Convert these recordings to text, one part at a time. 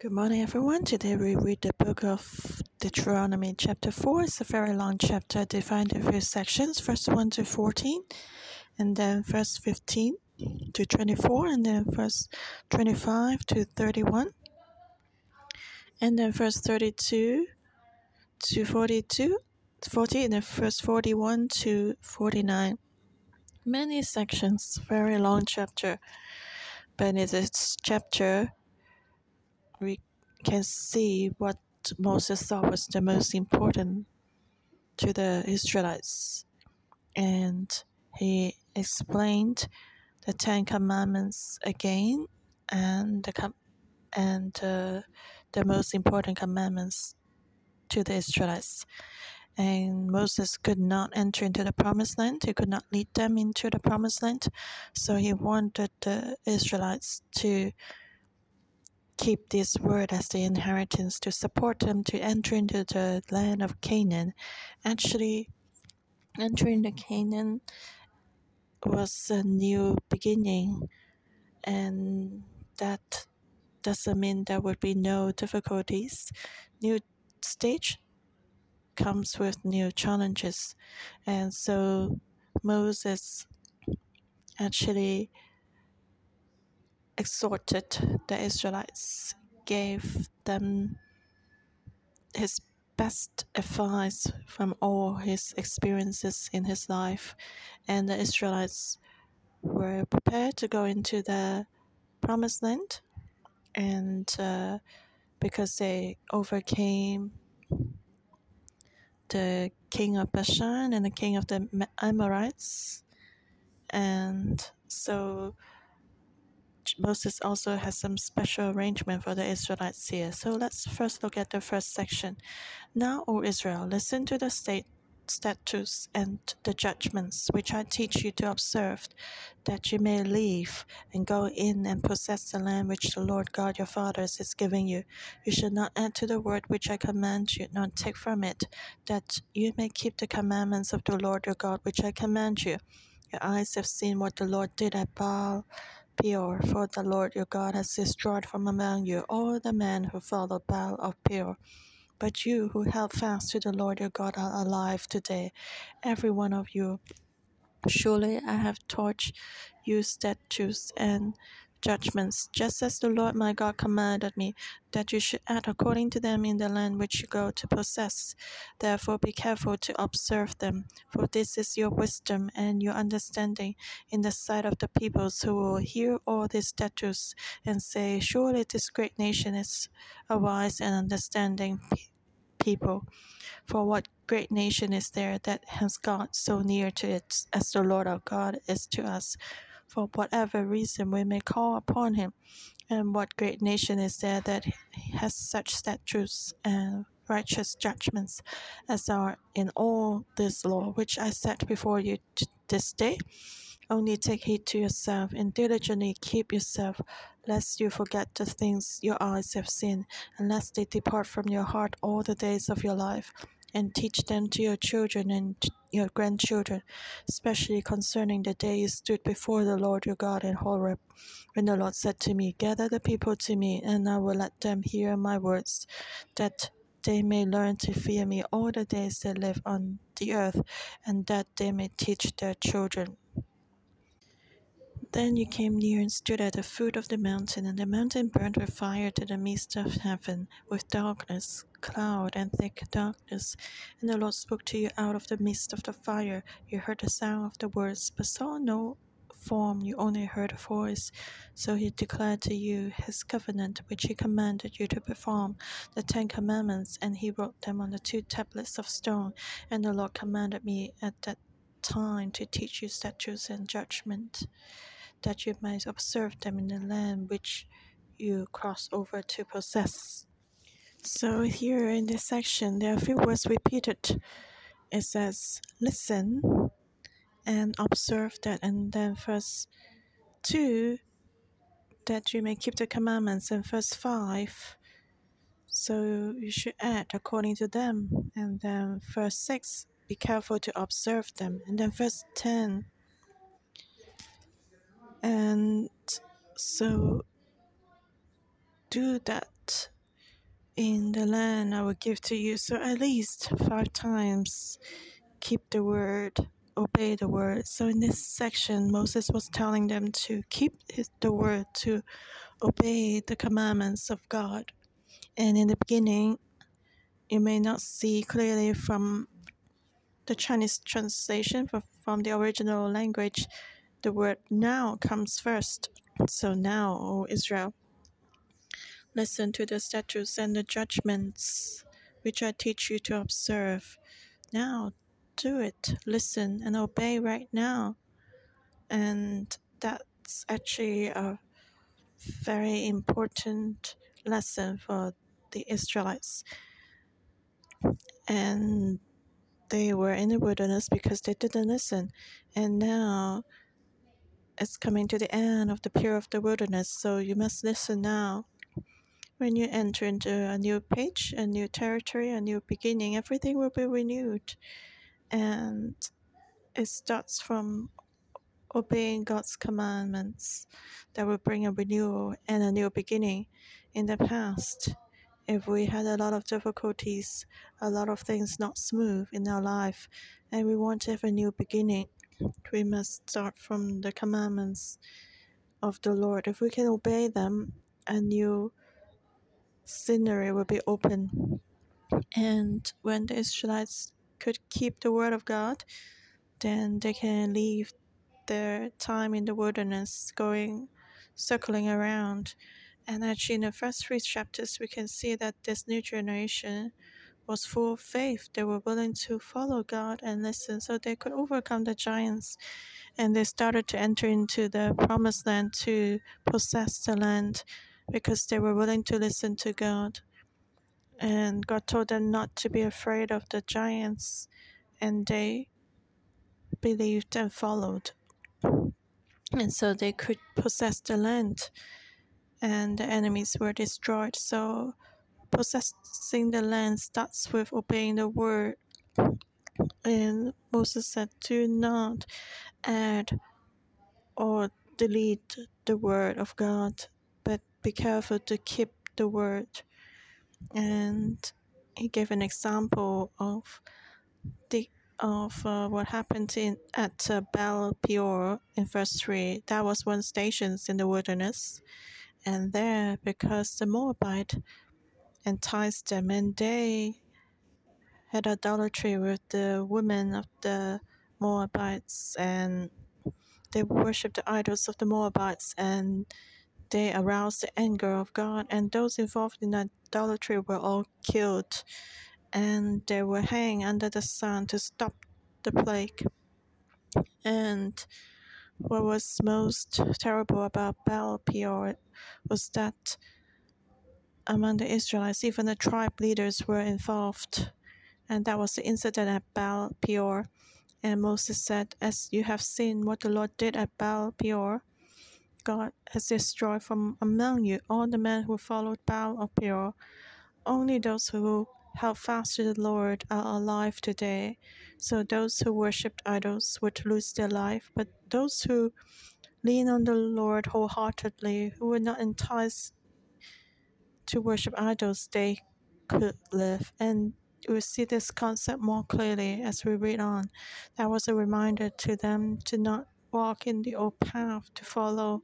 Good morning, everyone. Today we read the book of Deuteronomy, chapter 4. It's a very long chapter, divided into few sections, verse 1 to 14, and then verse 15 to 24, and then verse 25 to 31, and then verse 32 to 42, 40, and then verse 41 to 49. Many sections, very long chapter, but in this chapter, we can see what Moses thought was the most important to the Israelites. And he explained the Ten Commandments again and the, com- and uh, the most important commandments to the Israelites. And Moses could not enter into the promised land. He could not lead them into the promised land. So he wanted the Israelites to keep this word as the inheritance to support them to enter into the land of Canaan. Actually, entering the Canaan was a new beginning, and that doesn't mean there would be no difficulties. New stage comes with new challenges, and so Moses actually exhorted the Israelites, gave them his best advice from all his experiences in his life, and the Israelites were prepared to go into the promised land, and uh, because they overcame the king of Bashan and the king of the Amorites, and so Moses also has some special arrangement for the Israelites here. So let's first look at the first section. Now, O Israel, listen to the state statutes and the judgments which I teach you to observe, that you may live and go in and possess the land which the Lord God your fathers is giving you. You should not add to the word which I command you, nor take from it, that you may keep the commandments of the Lord your God which I command you. Your eyes have seen what the Lord did at Baal Peor, for the Lord your God has destroyed from among you all the men who followed Baal of Peor. But you who held fast to the Lord your God are alive today, every one of you. Surely I have taught you statutes and judgments, just as the Lord my God commanded me, that you should act according to them in the land which you go to possess. Therefore be careful to observe them, for this is your wisdom and your understanding in the sight of the peoples who will hear all these statutes and say, Surely this great nation is a wise and understanding people. For what great nation is there that has God so near to it as the Lord our God is to us? For whatever reason we may call upon him. And what great nation is there that has such statutes and righteous judgments as are in all this law which I set before you this day? Only take heed to yourself and diligently keep yourself, lest you forget the things your eyes have seen, and lest they depart from your heart all the days of your life and teach them to your children and your grandchildren, especially concerning the day you stood before the Lord your God in Horeb, when the Lord said to me, Gather the people to me, and I will let them hear my words, that they may learn to fear me all the days they live on the earth, and that they may teach their children. Then you came near and stood at the foot of the mountain, and the mountain burned with fire to the midst of heaven, with darkness, cloud, and thick darkness. And the Lord spoke to you out of the midst of the fire. You heard the sound of the words, but saw no form, you only heard a voice. So he declared to you his covenant, which he commanded you to perform, the Ten Commandments, and he wrote them on the two tablets of stone. And the Lord commanded me at that time to teach you statutes and judgment that you might observe them in the land which you cross over to possess. So, here in this section, there are a few words repeated. It says, listen and observe that, and then verse 2, that you may keep the commandments, and verse 5, so you should act according to them, and then verse 6, be careful to observe them, and then verse 10, and so do that in the land I will give to you. So at least five times keep the word, obey the word. So in this section, Moses was telling them to keep the word, to obey the commandments of God. And in the beginning, you may not see clearly from the Chinese translation, but from the original language, the word now comes first. So now, O Israel, Listen to the statutes and the judgments which I teach you to observe. Now, do it. Listen and obey right now. And that's actually a very important lesson for the Israelites. And they were in the wilderness because they didn't listen. And now it's coming to the end of the period of the wilderness, so you must listen now. When you enter into a new page, a new territory, a new beginning, everything will be renewed. And it starts from obeying God's commandments that will bring a renewal and a new beginning. In the past, if we had a lot of difficulties, a lot of things not smooth in our life, and we want to have a new beginning, we must start from the commandments of the Lord. If we can obey them, a new scenery will be open. And when the Israelites could keep the word of God, then they can leave their time in the wilderness going circling around. And actually, in the first three chapters, we can see that this new generation was full of faith. They were willing to follow God and listen so they could overcome the giants. And they started to enter into the promised land to possess the land because they were willing to listen to God. And God told them not to be afraid of the giants, and they believed and followed. And so they could possess the land, and the enemies were destroyed. So, possessing the land starts with obeying the word. And Moses said, Do not add or delete the word of God but be careful to keep the word. And he gave an example of the of uh, what happened in at uh, Baal Peor in verse three. That was one station in the wilderness, and there because the Moabite enticed them, and they had idolatry with the women of the Moabites, and they worshipped the idols of the Moabites, and they aroused the anger of God, and those involved in idolatry were all killed, and they were hanged under the sun to stop the plague. And what was most terrible about Baal Peor was that among the Israelites, even the tribe leaders were involved. And that was the incident at Baal Peor. And Moses said, As you have seen what the Lord did at Baal Peor, God has destroyed from among you all the men who followed Baal Peor. Only those who held fast to the Lord are alive today. So those who worshipped idols would lose their life, but those who lean on the Lord wholeheartedly, who were not enticed to worship idols, they could live. And we see this concept more clearly as we read on. That was a reminder to them to not walk in the old path to follow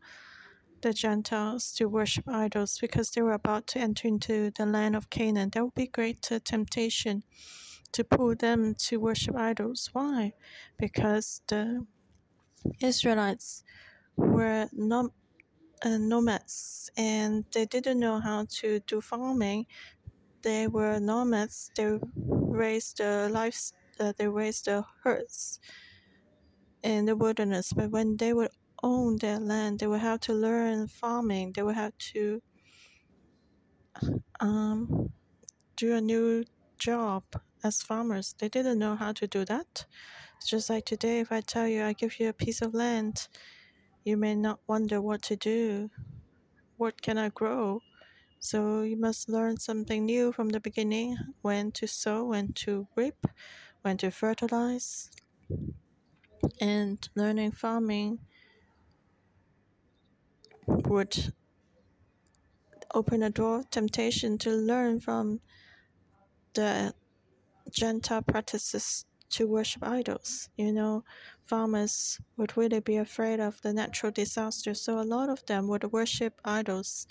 the Gentiles to worship idols because they were about to enter into the land of Canaan. There would be greater temptation to pull them to worship idols. Why? Because the Israelites were nom- uh, nomads and they didn't know how to do farming. They were nomads. They raised the lives. Uh, they raised the herds in the wilderness, but when they would own their land, they would have to learn farming. They would have to um, do a new job as farmers. They didn't know how to do that. It's just like today, if I tell you I give you a piece of land, you may not wonder what to do. What can I grow? So you must learn something new from the beginning when to sow, when to reap, when to fertilize and learning farming would open a door temptation to learn from the Gentile practices to worship idols. You know, farmers would really be afraid of the natural disaster, so a lot of them would worship idols.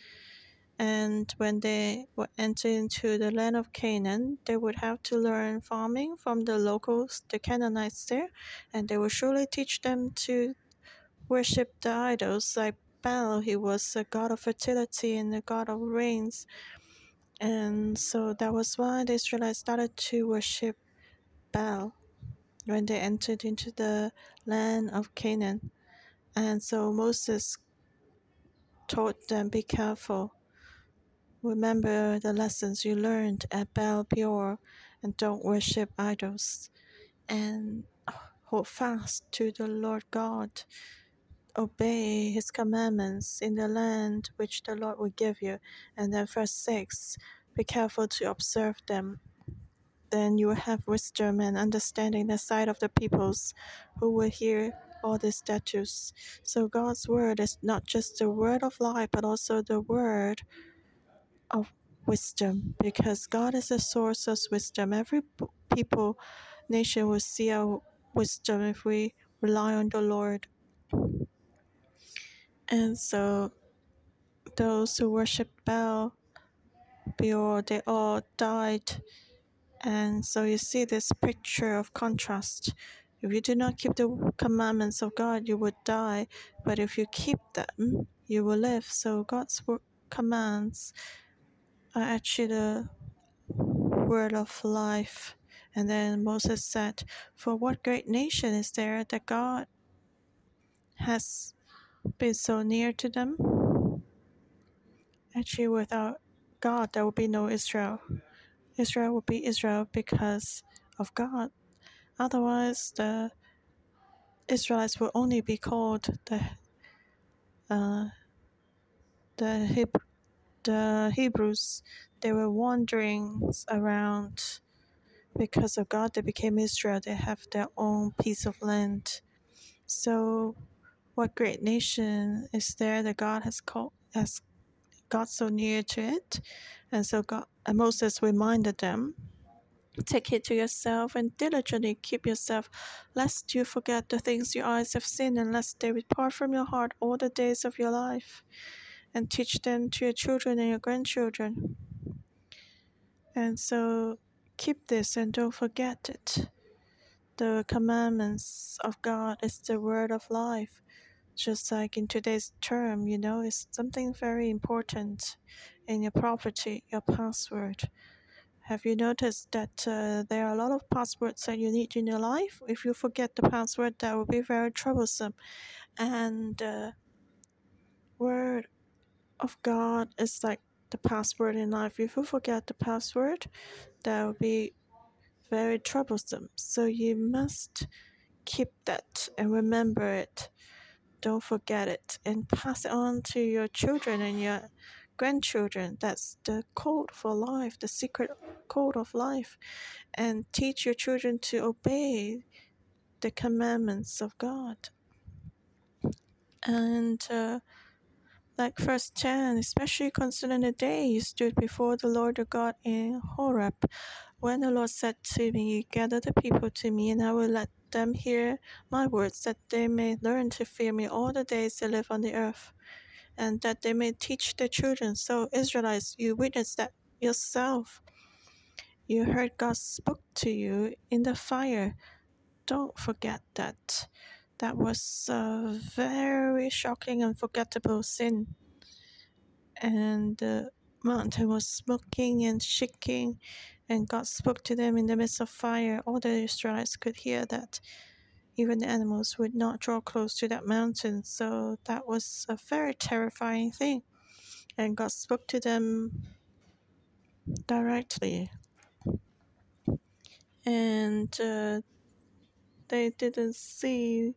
And when they would enter into the land of Canaan, they would have to learn farming from the locals, the Canaanites there, and they would surely teach them to worship the idols like Baal. He was a god of fertility and a god of rains. And so that was why the Israelites started to worship Baal when they entered into the land of Canaan. And so Moses taught them, Be careful. Remember the lessons you learned at Baal Peor and don't worship idols. And hold fast to the Lord God. Obey his commandments in the land which the Lord will give you. And then, verse 6 Be careful to observe them then you will have wisdom and understanding the sight of the peoples who will hear all these statutes. So God's word is not just the word of life, but also the word of wisdom, because God is the source of wisdom. Every people, nation will see our wisdom if we rely on the Lord. And so those who worship Baal, Peor, they all died and so you see this picture of contrast. If you do not keep the commandments of God, you would die. But if you keep them, you will live. So God's commands are actually the word of life. And then Moses said, For what great nation is there that God has been so near to them? Actually, without God, there would be no Israel. Israel will be Israel because of God. Otherwise, the Israelites will only be called the uh, the the Hebrews. They were wandering around because of God. They became Israel. They have their own piece of land. So, what great nation is there that God has called has got so near to it? And so God and Moses reminded them, Take heed to yourself and diligently keep yourself, lest you forget the things your eyes have seen, and lest they depart from your heart all the days of your life, and teach them to your children and your grandchildren. And so keep this and don't forget it. The commandments of God is the word of life. Just like in today's term, you know, it's something very important in your property, your password. Have you noticed that uh, there are a lot of passwords that you need in your life? If you forget the password, that will be very troublesome. And uh, word of God is like the password in life. If you forget the password, that will be very troublesome. So you must keep that and remember it. Don't forget it and pass it on to your children and your grandchildren. That's the code for life, the secret code of life. And teach your children to obey the commandments of God. And uh, like verse 10, especially concerning the day you stood before the Lord your God in Horeb, when the Lord said to me, Gather the people to me, and I will let them hear my words, that they may learn to fear me all the days they live on the earth and that they may teach their children. So, Israelites, you witnessed that yourself. You heard God spoke to you in the fire. Don't forget that. That was a very shocking and forgettable sin. And the mountain was smoking and shaking, and God spoke to them in the midst of fire. All the Israelites could hear that even the animals would not draw close to that mountain. So that was a very terrifying thing. And God spoke to them directly. And uh, they didn't see,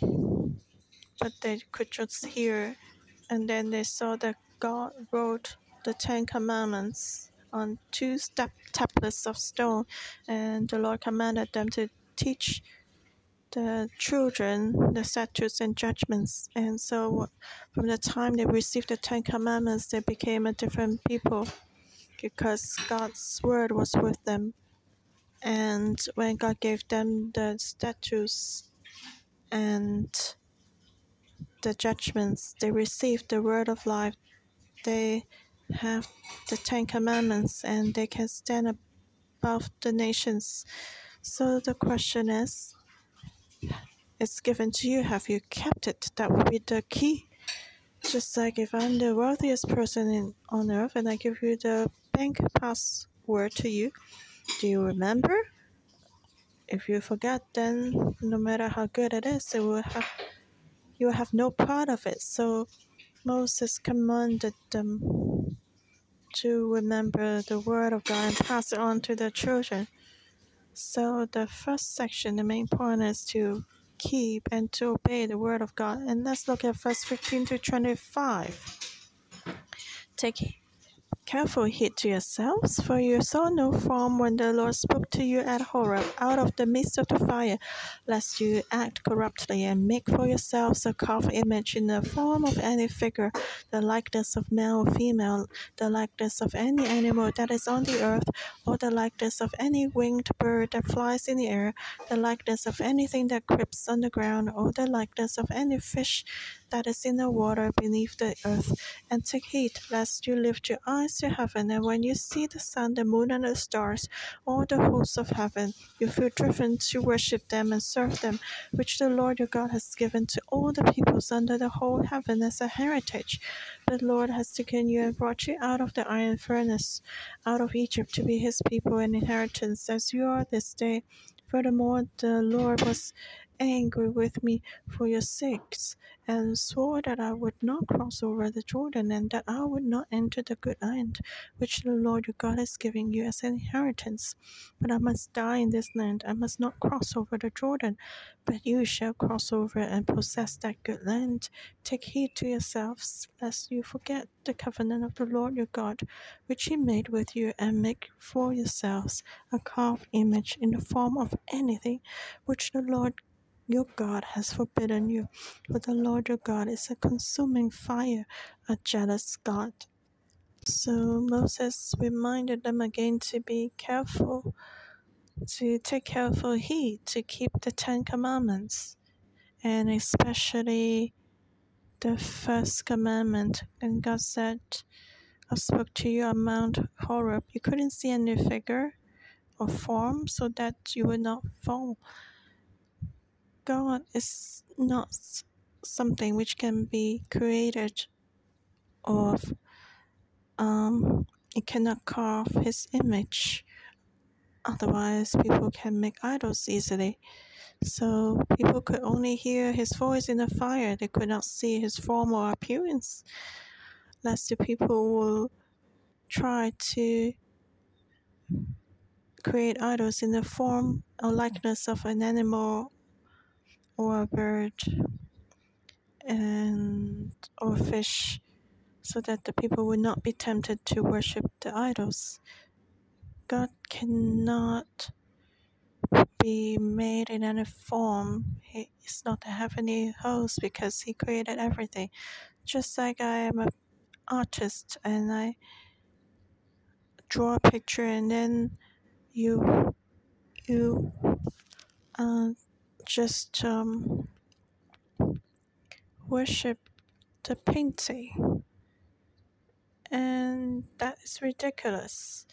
but they could just hear. And then they saw that God wrote the Ten Commandments on two step tablets of stone, and the Lord commanded them to teach the children the statutes and judgments. And so, from the time they received the Ten Commandments, they became a different people because God's word was with them. And when God gave them the statutes and the judgments, they received the word of life. They have the Ten Commandments and they can stand above the nations. So the question is it's given to you. Have you kept it? That would be the key. Just like if I'm the wealthiest person in, on earth and I give you the bank password to you, do you remember? If you forget, then no matter how good it is, it will have you will have no part of it. So Moses commanded them to remember the word of God and pass it on to their children. So the first section, the main point is to keep and to obey the word of God. And let's look at verse 15 to 25. Take Careful heed to yourselves, for you saw no form when the Lord spoke to you at Horeb out of the midst of the fire, lest you act corruptly and make for yourselves a carved image in the form of any figure, the likeness of male or female, the likeness of any animal that is on the earth, or the likeness of any winged bird that flies in the air, the likeness of anything that creeps on the ground, or the likeness of any fish that is in the water beneath the earth. And take heed lest you lift your eyes to heaven, and when you see the sun, the moon, and the stars, all the hosts of heaven, you feel driven to worship them and serve them, which the Lord your God has given to all the peoples under the whole heaven as a heritage. The Lord has taken you and brought you out of the iron furnace, out of Egypt, to be his people and inheritance, as you are this day. Furthermore, the Lord was angry with me for your sakes, and swore that I would not cross over the Jordan, and that I would not enter the good land which the Lord your God is giving you as an inheritance. But I must die in this land, I must not cross over the Jordan, but you shall cross over and possess that good land. Take heed to yourselves, lest you forget the covenant of the Lord your God, which he made with you, and make for yourselves a carved image in the form of anything which the Lord your God has forbidden you. For the Lord your God is a consuming fire, a jealous God. So Moses reminded them again to be careful, to take careful heed to keep the Ten Commandments, and especially the first commandment. And God said, I spoke to you on Mount Horeb. You couldn't see any figure or form so that you would not fall. God is not something which can be created of um it cannot carve his image. Otherwise people can make idols easily. So people could only hear his voice in the fire. They could not see his form or appearance lest the people will try to create idols in the form or likeness of an animal or a bird and or fish so that the people would not be tempted to worship the idols. God cannot be made in any form. He is not a heavenly host because he created everything. Just like I am an artist and I draw a picture and then you you uh, just um, worship the painting. And that is ridiculous.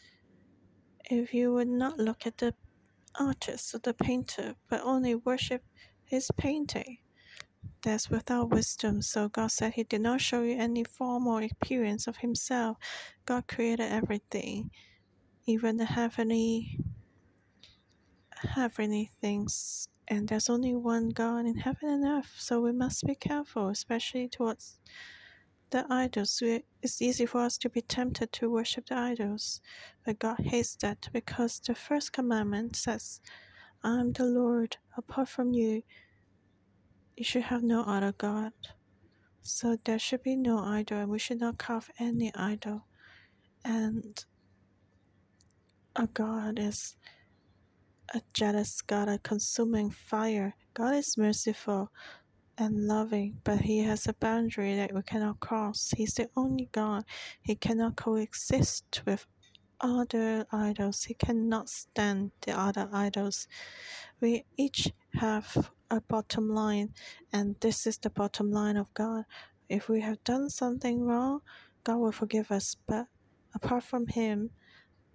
If you would not look at the artist or the painter, but only worship his painting, that's without wisdom. So God said He did not show you any form or appearance of Himself. God created everything, even the heavenly heavenly things and there's only one God in heaven and earth, so we must be careful, especially towards the idols. It's easy for us to be tempted to worship the idols, but God hates that because the first commandment says, I am the Lord, apart from you, you should have no other God. So there should be no idol, and we should not carve any idol. And a God is a jealous God, a consuming fire. God is merciful and loving, but He has a boundary that we cannot cross. He's the only God. He cannot coexist with other idols. He cannot stand the other idols. We each have a bottom line, and this is the bottom line of God. If we have done something wrong, God will forgive us. But apart from Him,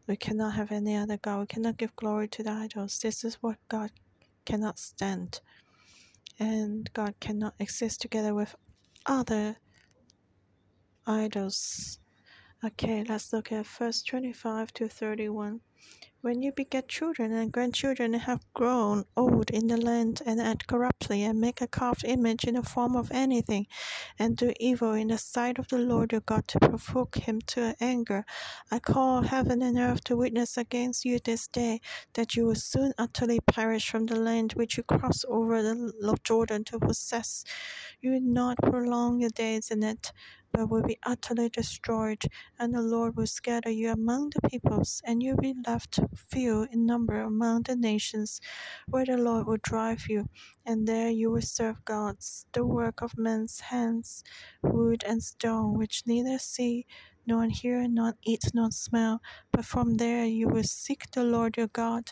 we cannot have any other God. We cannot give glory to the idols. This is what God cannot stand. And God cannot exist together with other idols. Okay, let's look at verse 25 to 31. When you beget children and grandchildren and have grown old in the land and act corruptly and make a carved image in the form of anything and do evil in the sight of the Lord your God to provoke him to anger, I call heaven and earth to witness against you this day that you will soon utterly perish from the land which you cross over the Jordan to possess. You will not prolong your days in it but will be utterly destroyed, and the Lord will scatter you among the peoples, and you will be left few in number among the nations, where the Lord will drive you, and there you will serve gods, the work of men's hands, wood and stone, which neither see nor hear, nor eat, nor smell. But from there you will seek the Lord your God,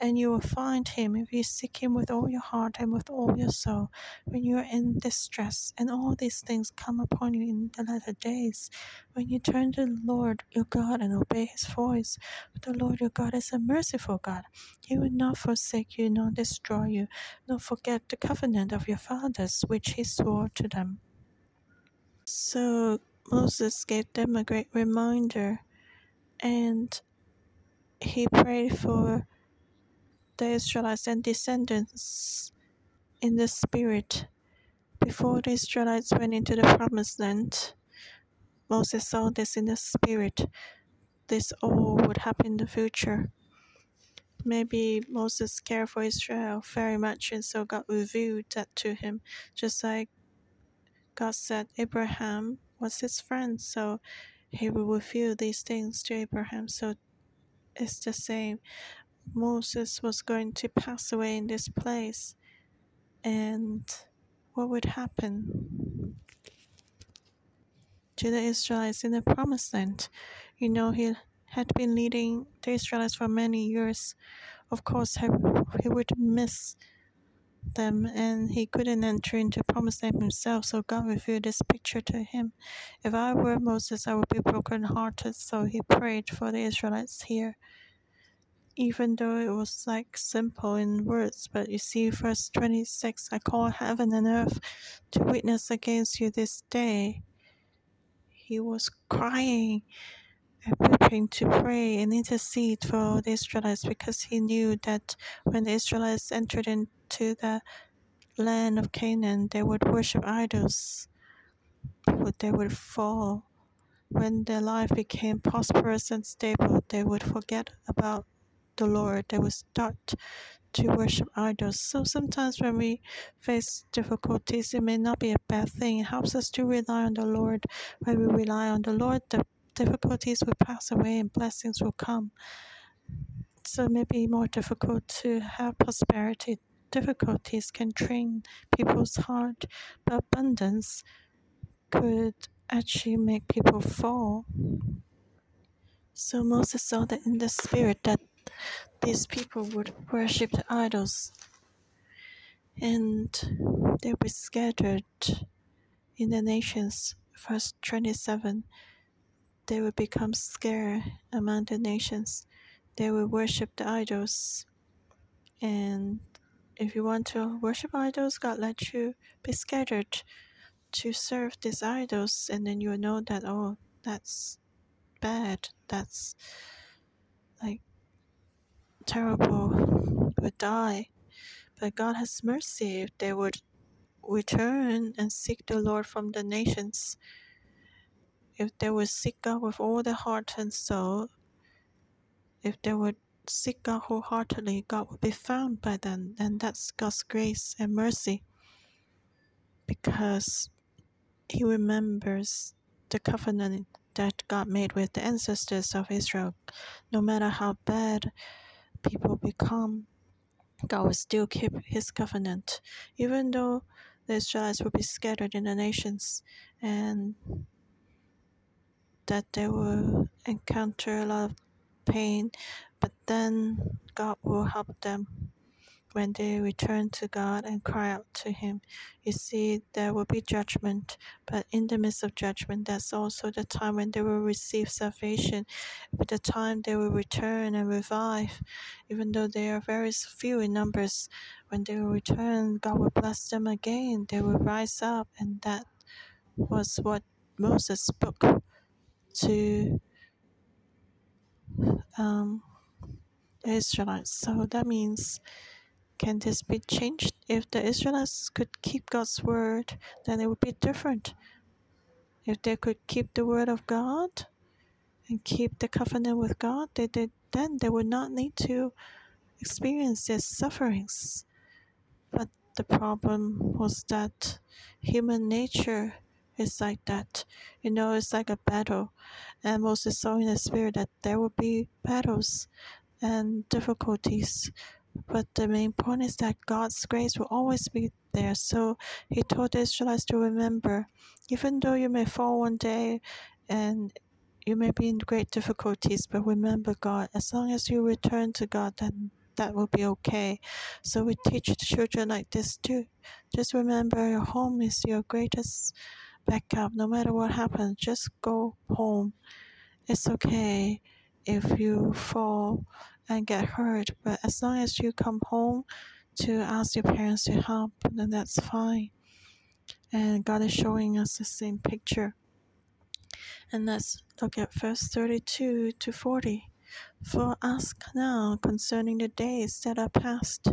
and you will find him if you seek him with all your heart and with all your soul. When you are in distress, and all these things come upon you in the latter days, when you turn to the Lord your God and obey his voice. the Lord your God is a merciful God. He will not forsake you, nor destroy you, nor forget the covenant of your fathers which he swore to them. So Moses gave them a great reminder and he prayed for the Israelites and descendants in the spirit. Before the Israelites went into the promised land, Moses saw this in the spirit. This all would happen in the future. Maybe Moses cared for Israel very much, and so God revealed that to him, just like God said Abraham was his friend, so he will reveal these things to Abraham. So it's the same. Moses was going to pass away in this place, and what would happen to the Israelites in the promised land? You know, he had been leading the Israelites for many years. Of course, he would miss them and he couldn't enter into promised land himself, so God revealed this picture to him. If I were Moses, I would be brokenhearted, so he prayed for the Israelites here. Even though it was like simple in words, but you see, verse 26 I call heaven and earth to witness against you this day. He was crying preparing to pray and intercede for the Israelites because he knew that when the Israelites entered into the land of Canaan, they would worship idols, but they would fall. When their life became prosperous and stable, they would forget about the Lord. They would start to worship idols. So sometimes when we face difficulties, it may not be a bad thing. It helps us to rely on the Lord. When we rely on the Lord, the difficulties will pass away and blessings will come. So it may be more difficult to have prosperity difficulties can train people's heart, but abundance could actually make people fall. So Moses saw that in the spirit that these people would worship the idols and they were scattered in the nations. Verse 27 They will become scared among the nations. They will worship the idols and if you want to worship idols, God let you be scattered to serve these idols, and then you know that, oh, that's bad, that's like terrible, would die. But God has mercy if they would return and seek the Lord from the nations. If they would seek God with all their heart and soul, if they would seek God wholeheartedly, God will be found by them, and that's God's grace and mercy because He remembers the covenant that God made with the ancestors of Israel. No matter how bad people become, God will still keep his covenant, even though the Israelites will be scattered in the nations and that they will encounter a lot of pain, but then God will help them when they return to God and cry out to Him. You see, there will be judgment, but in the midst of judgment, that's also the time when they will receive salvation, but the time they will return and revive. Even though they are very few in numbers, when they will return, God will bless them again. They will rise up, and that was what Moses spoke to um, Israelites. So that means can this be changed? If the Israelites could keep God's word, then it would be different. If they could keep the word of God and keep the covenant with God, they did, then they would not need to experience these sufferings. But the problem was that human nature is like that. You know, it's like a battle. And Moses saw in the spirit that there will be battles and difficulties. But the main point is that God's grace will always be there. So he told the Israelites to remember, even though you may fall one day and you may be in great difficulties, but remember God. As long as you return to God, then that will be okay. So we teach the children like this too. Just remember your home is your greatest backup. No matter what happens, just go home. It's okay if you fall and get hurt, but as long as you come home to ask your parents to help, then that's fine. And God is showing us the same picture. And let's look at verse 32 to 40. For ask now concerning the days that are past,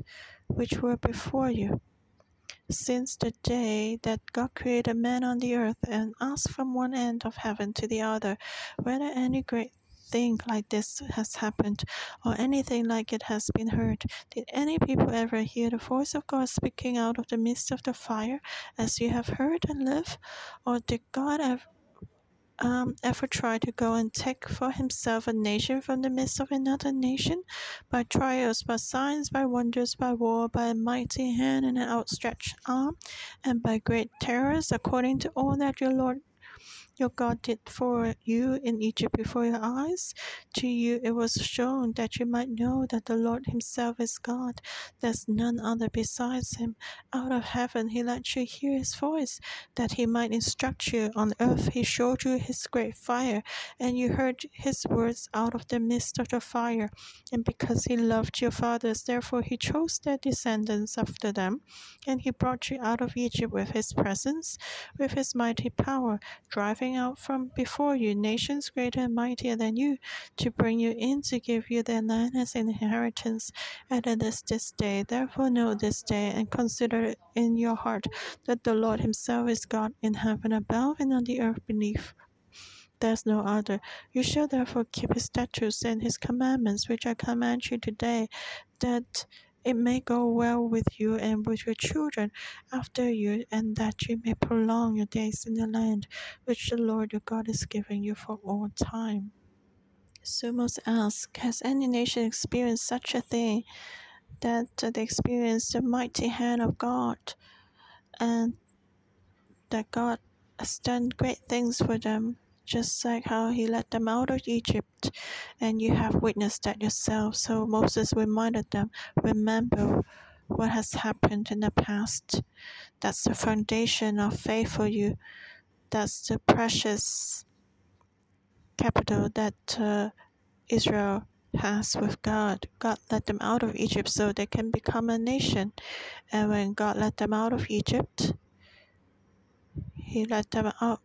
which were before you since the day that God created man on the earth and asked from one end of heaven to the other whether any great thing like this has happened or anything like it has been heard. Did any people ever hear the voice of God speaking out of the midst of the fire as you have heard and live? Or did God ever um, ever try to go and take for himself a nation from the midst of another nation? By trials, by signs, by wonders, by war, by a mighty hand and an outstretched arm, and by great terrors, according to all that your Lord your God did for you in Egypt before your eyes. To you it was shown that you might know that the Lord Himself is God. There's none other besides Him. Out of heaven He let you hear His voice, that He might instruct you. On earth He showed you His great fire, and you heard His words out of the midst of the fire. And because He loved your fathers, therefore He chose their descendants after them, and He brought you out of Egypt with His presence, with His mighty power, driving out from before you nations greater and mightier than you, to bring you in to give you their land as an inheritance. And it is this day. Therefore know this day, and consider in your heart that the Lord himself is God in heaven above and on the earth beneath. There's no other. You shall therefore keep his statutes and his commandments, which I command you today, that it may go well with you and with your children after you, and that you may prolong your days in the land which the Lord your God is giving you for all time. So must ask, has any nation experienced such a thing that they experienced the mighty hand of God and that God has done great things for them just like how he led them out of Egypt, and you have witnessed that yourself. So Moses reminded them, Remember what has happened in the past. That's the foundation of faith for you. That's the precious capital that uh, Israel has with God. God led them out of Egypt so they can become a nation. And when God led them out of Egypt, He led them out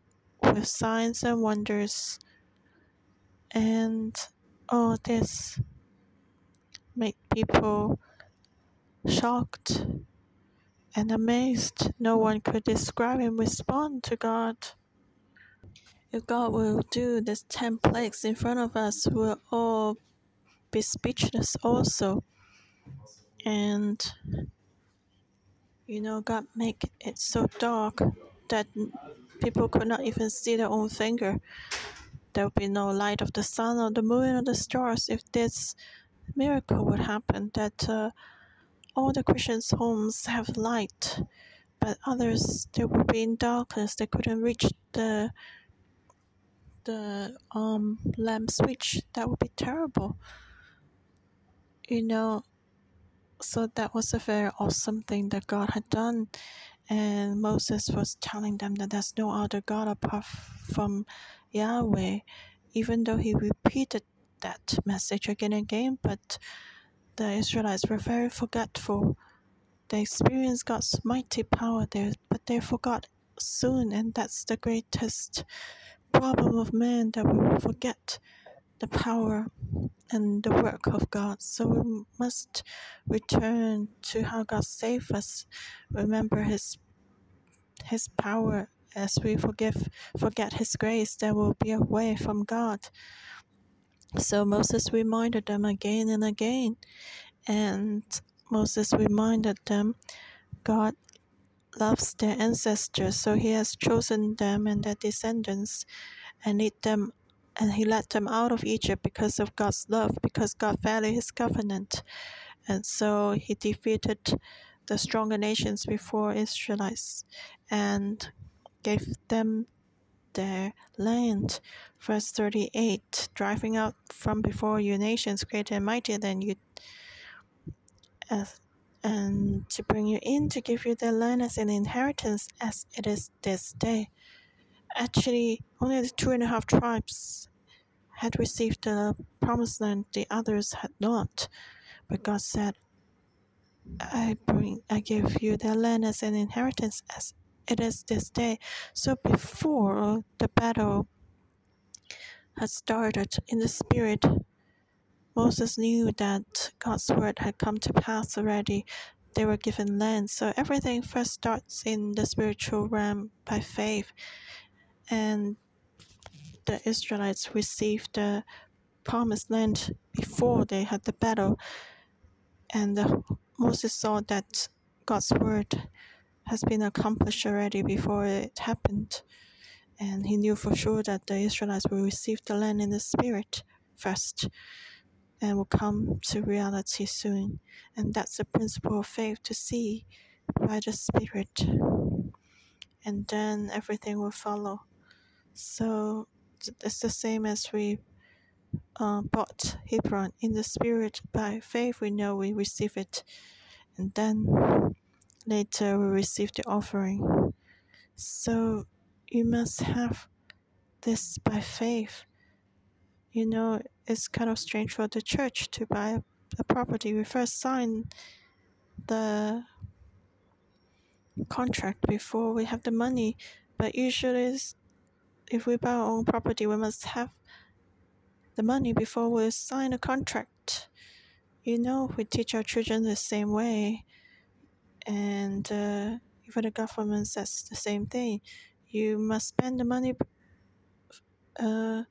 with signs and wonders. And all this made people shocked and amazed. No one could describe and respond to God. If God will do this ten plagues in front of us, we'll all be speechless also. And you know, God make it so dark that people could not even see their own finger. There would be no light of the sun or the moon or the stars if this miracle would happen. That uh, all the Christians' homes have light, but others they would be in darkness. They couldn't reach the the um lamp switch. That would be terrible. You know, so that was a very awesome thing that God had done. And Moses was telling them that there's no other God apart from Yahweh, even though he repeated that message again and again, but the Israelites were very forgetful. They experienced God's mighty power there, but they forgot soon, and that's the greatest problem of man that we will forget the power and the work of God. So we must return to how God saved us. Remember His His power. As we forgive, forget His grace, there will be a way from God. So Moses reminded them again and again, and Moses reminded them God loves their ancestors, so He has chosen them and their descendants, and lead them and he led them out of Egypt because of God's love, because God valued his covenant. And so he defeated the stronger nations before Israelites and gave them their land. Verse 38 Driving out from before you nations greater and mightier than you, as, and to bring you in to give you their land as an inheritance as it is this day actually only the two and a half tribes had received the promised land, the others had not. But God said, I bring I give you their land as an inheritance as it is this day. So before the battle had started in the spirit, Moses knew that God's word had come to pass already. They were given land. So everything first starts in the spiritual realm by faith and the Israelites received the promised land before they had the battle. And Moses saw that God's word has been accomplished already before it happened. And he knew for sure that the Israelites will receive the land in the spirit first and will come to reality soon. And that's the principle of faith to see by the spirit. And then everything will follow. So it's the same as we uh, bought Hebron in the spirit by faith. We know we receive it, and then later we receive the offering. So you must have this by faith. You know, it's kind of strange for the church to buy a property. We first sign the contract before we have the money, but usually if we buy our own property, we must have the money before we sign a contract. You know, we teach our children the same way, and uh, even the government says the same thing. You must spend the money uh,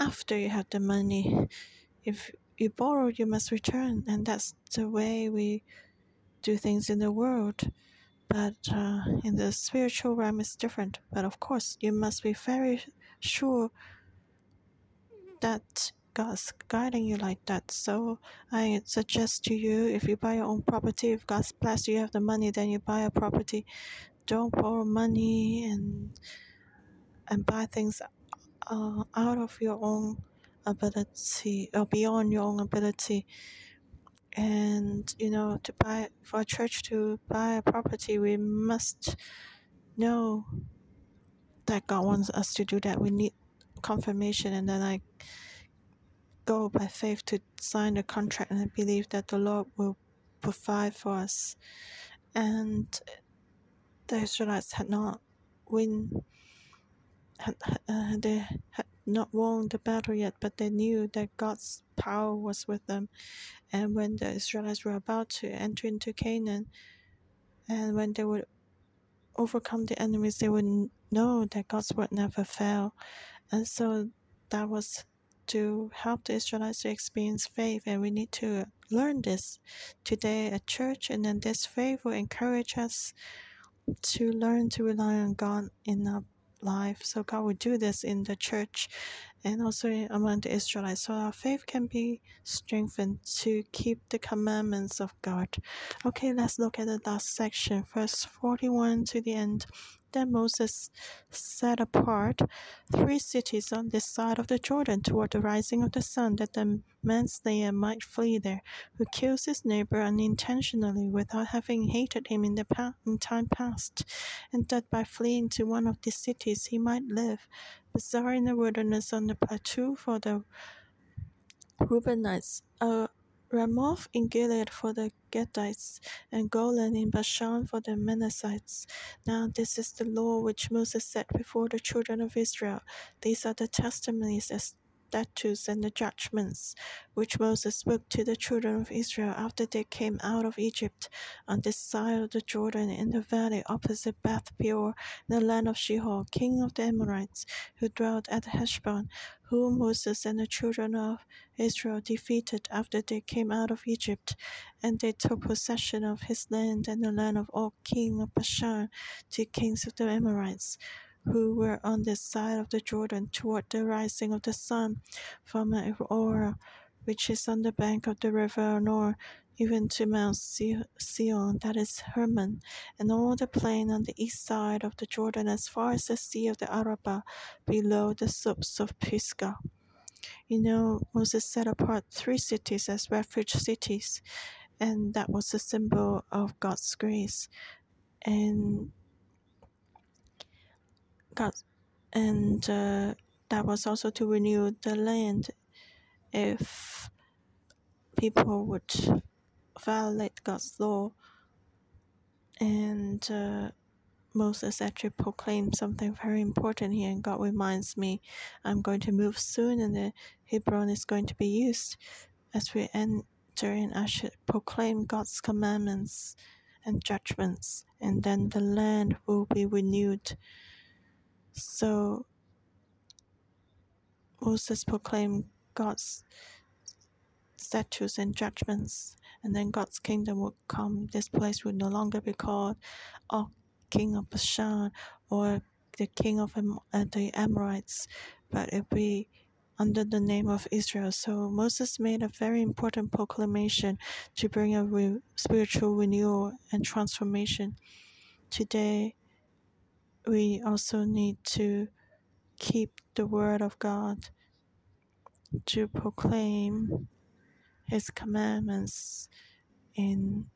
after you have the money. If you borrow, you must return, and that's the way we do things in the world but uh, in the spiritual realm it's different. But of course you must be very sure that god's guiding you like that. So i suggest to you if you buy your own property if god's blessed you have the money then you buy a property. Don't borrow money and and buy things uh, out of your own ability or beyond your own ability and you know to buy for a church to buy a property we must know that god wants us to do that. We need confirmation and then i go by faith to sign the contract and i believe that the lord will provide for us. And the israelites had not win had, uh, they had not won the battle yet, but they knew that God's power was with them. And when the Israelites were about to enter into Canaan, and when they would overcome the enemies, they would know that God's word never failed. And so that was to help the Israelites to experience faith, and we need to learn this today at church. And then this faith will encourage us to learn to rely on God in our life. So God will do this in the church and also among the Israelites, so our faith can be strengthened to keep the commandments of God. Okay, let's look at the last section, verse 41 to the end. Then Moses set apart three cities on this side of the Jordan toward the rising of the sun, that the manslayer might flee there, who kills his neighbor unintentionally without having hated him in the pa- in time past, and that by fleeing to one of these cities he might live. Bezer in the wilderness on the plateau for the Reubenites, uh, Ramoth in Gilead for the Gadites, and Golan in Bashan for the Manassites. Now this is the law which Moses set before the children of Israel. These are the testimonies, the statutes, and the judgments which Moses spoke to the children of Israel after they came out of Egypt on this side of the Jordan in the valley opposite Beth Peor, in the land of Sihon, king of the Amorites, who dwelt at Heshbon whom Moses and the children of Israel defeated after they came out of Egypt, and they took possession of his land and the land of Og, king of Bashan, two kings of the Amorites, who were on this side of the Jordan toward the rising of the sun, from Aroer, which is on the bank of the river Arnon, even to Mount Sion, that is Hermon, and all the plain on the east side of the Jordan as far as the sea of the Arabah, below the slopes of Pisgah. You know, Moses set apart three cities as refuge cities, and that was a symbol of God's grace. And God, and uh, that was also to renew the land if people would violate God's law. And uh, Moses actually proclaimed something very important here, and God reminds me I'm going to move soon, and the Hebron is going to be used. As we enter in, I should proclaim God's commandments and judgments, and then the land will be renewed. So Moses proclaimed God's statutes and judgments, and then God's kingdom would come. This place would no longer be called oh, King of Bashan or the King of uh, the Amorites, but it would be under the name of Israel. So Moses made a very important proclamation to bring a re- spiritual renewal and transformation. Today, we also need to keep the word of God to proclaim his commandments in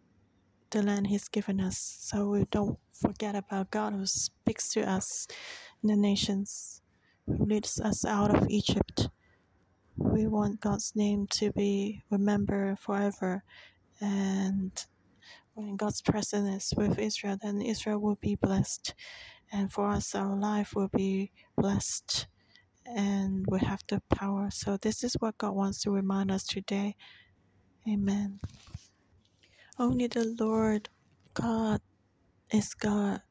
the land he's given us so we don't forget about God who speaks to us in the nations, who leads us out of Egypt. We want God's name to be remembered forever and when God's presence is with Israel, then Israel will be blessed. And for us, our life will be blessed and we have the power. So, this is what God wants to remind us today. Amen. Only the Lord God is God.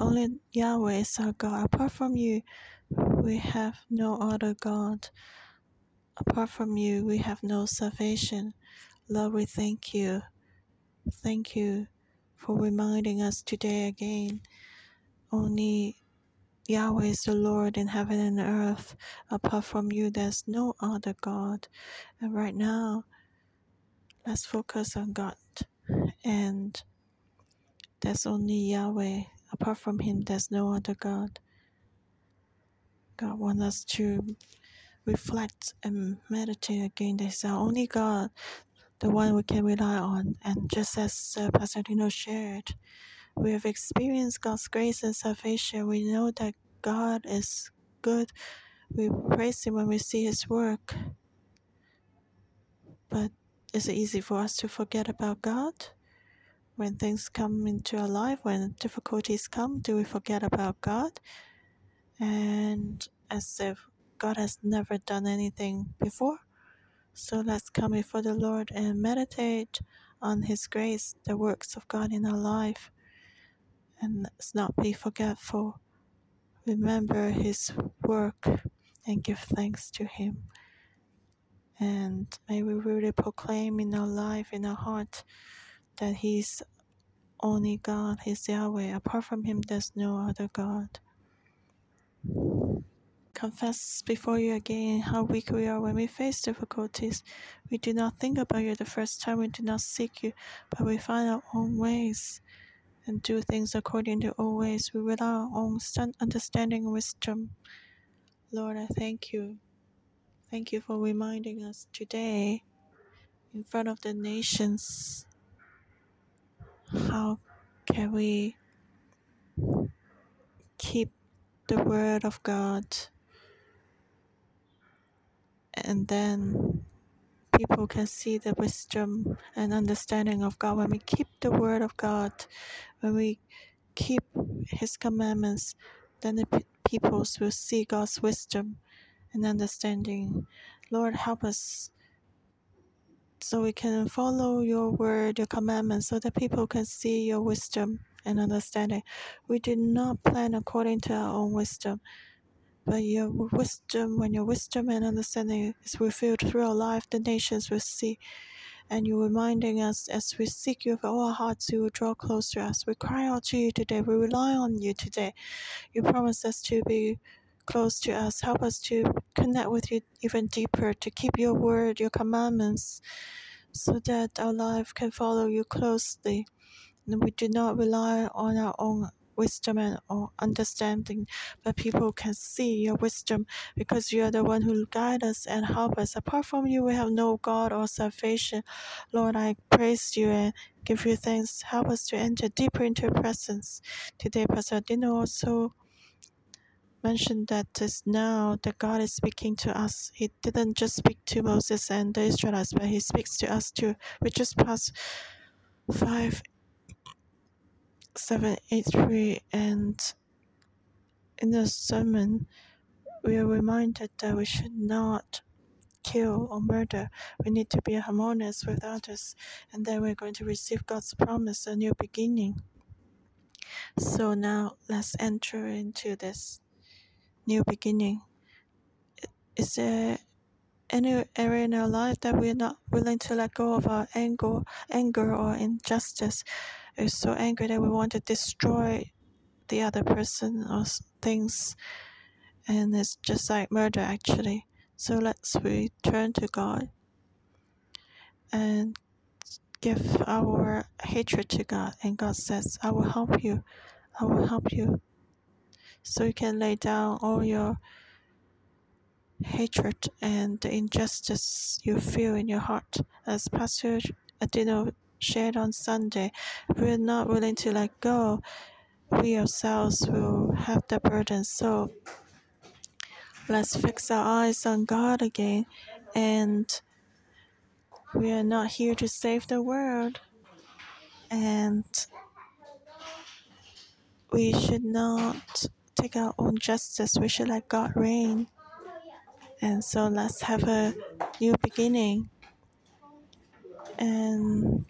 Only Yahweh is our God. Apart from you, we have no other God. Apart from you, we have no salvation. Lord, we thank you. Thank you for reminding us today again. Only Yahweh is the Lord in heaven and earth. Apart from you, there's no other God. And right now, Let's focus on God. And there's only Yahweh. Apart from Him, there's no other God. God wants us to reflect and meditate again. There's our only God, the one we can rely on. And just as uh, Pastor Dino shared, we have experienced God's grace and salvation. We know that God is good. We praise Him when we see His work. But is it easy for us to forget about God? When things come into our life, when difficulties come, do we forget about God? And as if God has never done anything before. So let's come before the Lord and meditate on His grace, the works of God in our life, and let's not be forgetful. Remember His work and give thanks to Him. And may we really proclaim in our life, in our heart, that He's only God, He's Yahweh. Apart from Him, there's no other God. confess before you again how weak we are when we face difficulties. We do not think about you the first time, we do not seek you, but we find our own ways and do things according to our ways. We rely on our own understanding and wisdom. Lord, I thank you. Thank you for reminding us today in front of the nations how can we keep the word of God and then people can see the wisdom and understanding of God. When we keep the word of God when we keep his commandments then the peoples will see God's wisdom and understanding Lord help us so we can follow your word, your commandments, so that people can see your wisdom and understanding. We do not plan according to our own wisdom, but your wisdom, when your wisdom and understanding is revealed through our life, the nations will see. And you're reminding us as we seek you with all our hearts, you will draw close to us. We cry out to you today. We rely on you today. You promise us to be close to us. Help us to connect with you even deeper, to keep your word, your commandments, so that our life can follow you closely. And we do not rely on our own wisdom and understanding, but people can see your wisdom because you are the one who guide us and help us. Apart from you, we have no God or salvation. Lord, I praise you and give you thanks. Help us to enter deeper into your presence. Today, Pastor Dino also mentioned that it's now that God is speaking to us. He didn't just speak to Moses and the Israelites, but He speaks to us too. We just passed five, seven, eight, three, and in the sermon, we are reminded that we should not kill or murder. We need to be harmonious with others, and then we're going to receive God's promise, a new beginning. So now let's enter into this new beginning. Is there any area in our life that we're not willing to let go of our anger, anger or injustice? We're so angry that we want to destroy the other person or things, and it's just like murder actually. So let's return to God and give our hatred to God, and God says, "I will help you. I will help you." So you can lay down all your hatred and the injustice you feel in your heart. As Pastor Adino shared on Sunday, we're not willing to let go. We ourselves will have the burden. So let's fix our eyes on God again. And we are not here to save the world. And we should not take our own justice. We should let God reign. And so let's have a new beginning and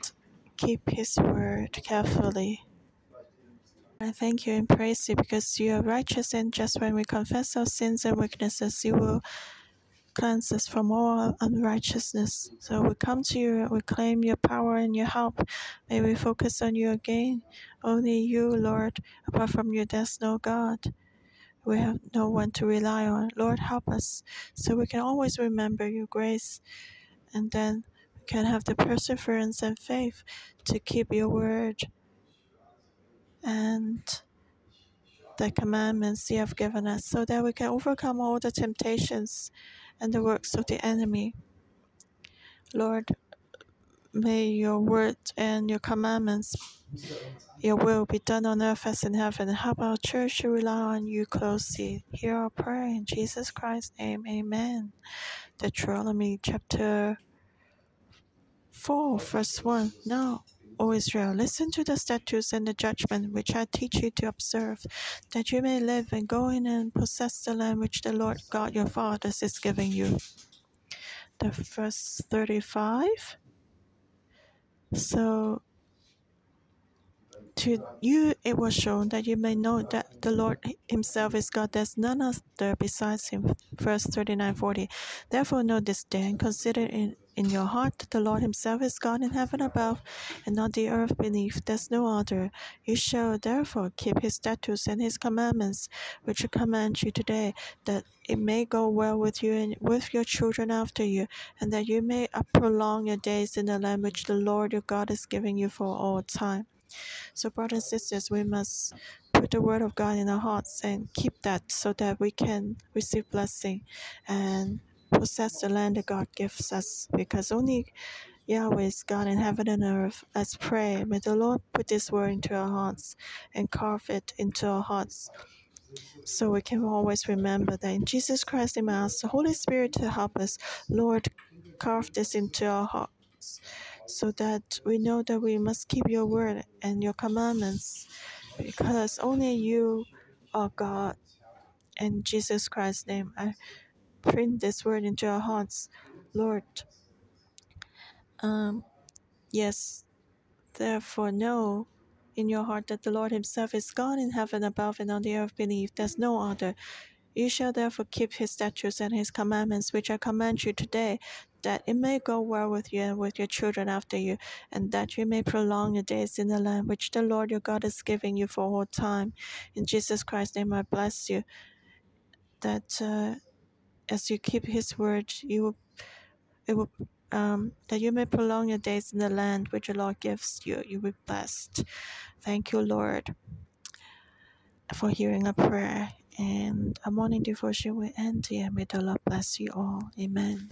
keep His word carefully. I thank you and praise you because you are righteous and just when we confess our sins and weaknesses, you will cleanse us from all unrighteousness. So we come to you, we claim your power and your help. May we focus on you again. Only you, Lord. Apart from you, there's no God. We have no one to rely on. Lord, help us so we can always remember your grace and then we can have the perseverance and faith to keep your word and the commandments you have given us so that we can overcome all the temptations and the works of the enemy. Lord, may your word and your commandments, your will be done on earth as in heaven. Help our church to rely on you closely. Hear our prayer in Jesus Christ's name. Amen. Deuteronomy chapter 4, verse 1. Now, O Israel, listen to the statutes and the judgment which I teach you to observe, that you may live and go in and possess the land which the Lord God your fathers is giving you. The verse 35. So To you it was shown that you may know that the Lord Himself is God. There's none other besides Him. Verse 39 40. Therefore, know this day and consider in, in your heart that the Lord Himself is God in heaven above and on the earth beneath. There's no other. You shall therefore keep His statutes and His commandments, which I command you today, that it may go well with you and with your children after you, and that you may prolong your days in the land which the Lord your God is giving you for all time. So, brothers and sisters, we must put the word of God in our hearts and keep that so that we can receive blessing and possess the land that God gives us. Because only Yahweh is God in heaven and earth. Let's pray. May the Lord put this word into our hearts and carve it into our hearts so we can always remember that in Jesus Christ, we ask the Holy Spirit to help us. Lord, carve this into our hearts so that we know that we must keep your word and your commandments because only you are God. In Jesus Christ's name, I print this word into our hearts, Lord. Um, yes, therefore, know in your heart that the Lord Himself is God in heaven above and on the earth beneath. There's no other. You shall therefore keep his statutes and his commandments, which I command you today, that it may go well with you and with your children after you, and that you may prolong your days in the land which the Lord your God is giving you for all time. In Jesus Christ's name, I bless you. That uh, as you keep His word, you will, it will, um, that you may prolong your days in the land which the Lord gives you. You will be blessed. Thank you, Lord, for hearing a prayer and a morning devotion will end here. May the Lord bless you all. Amen.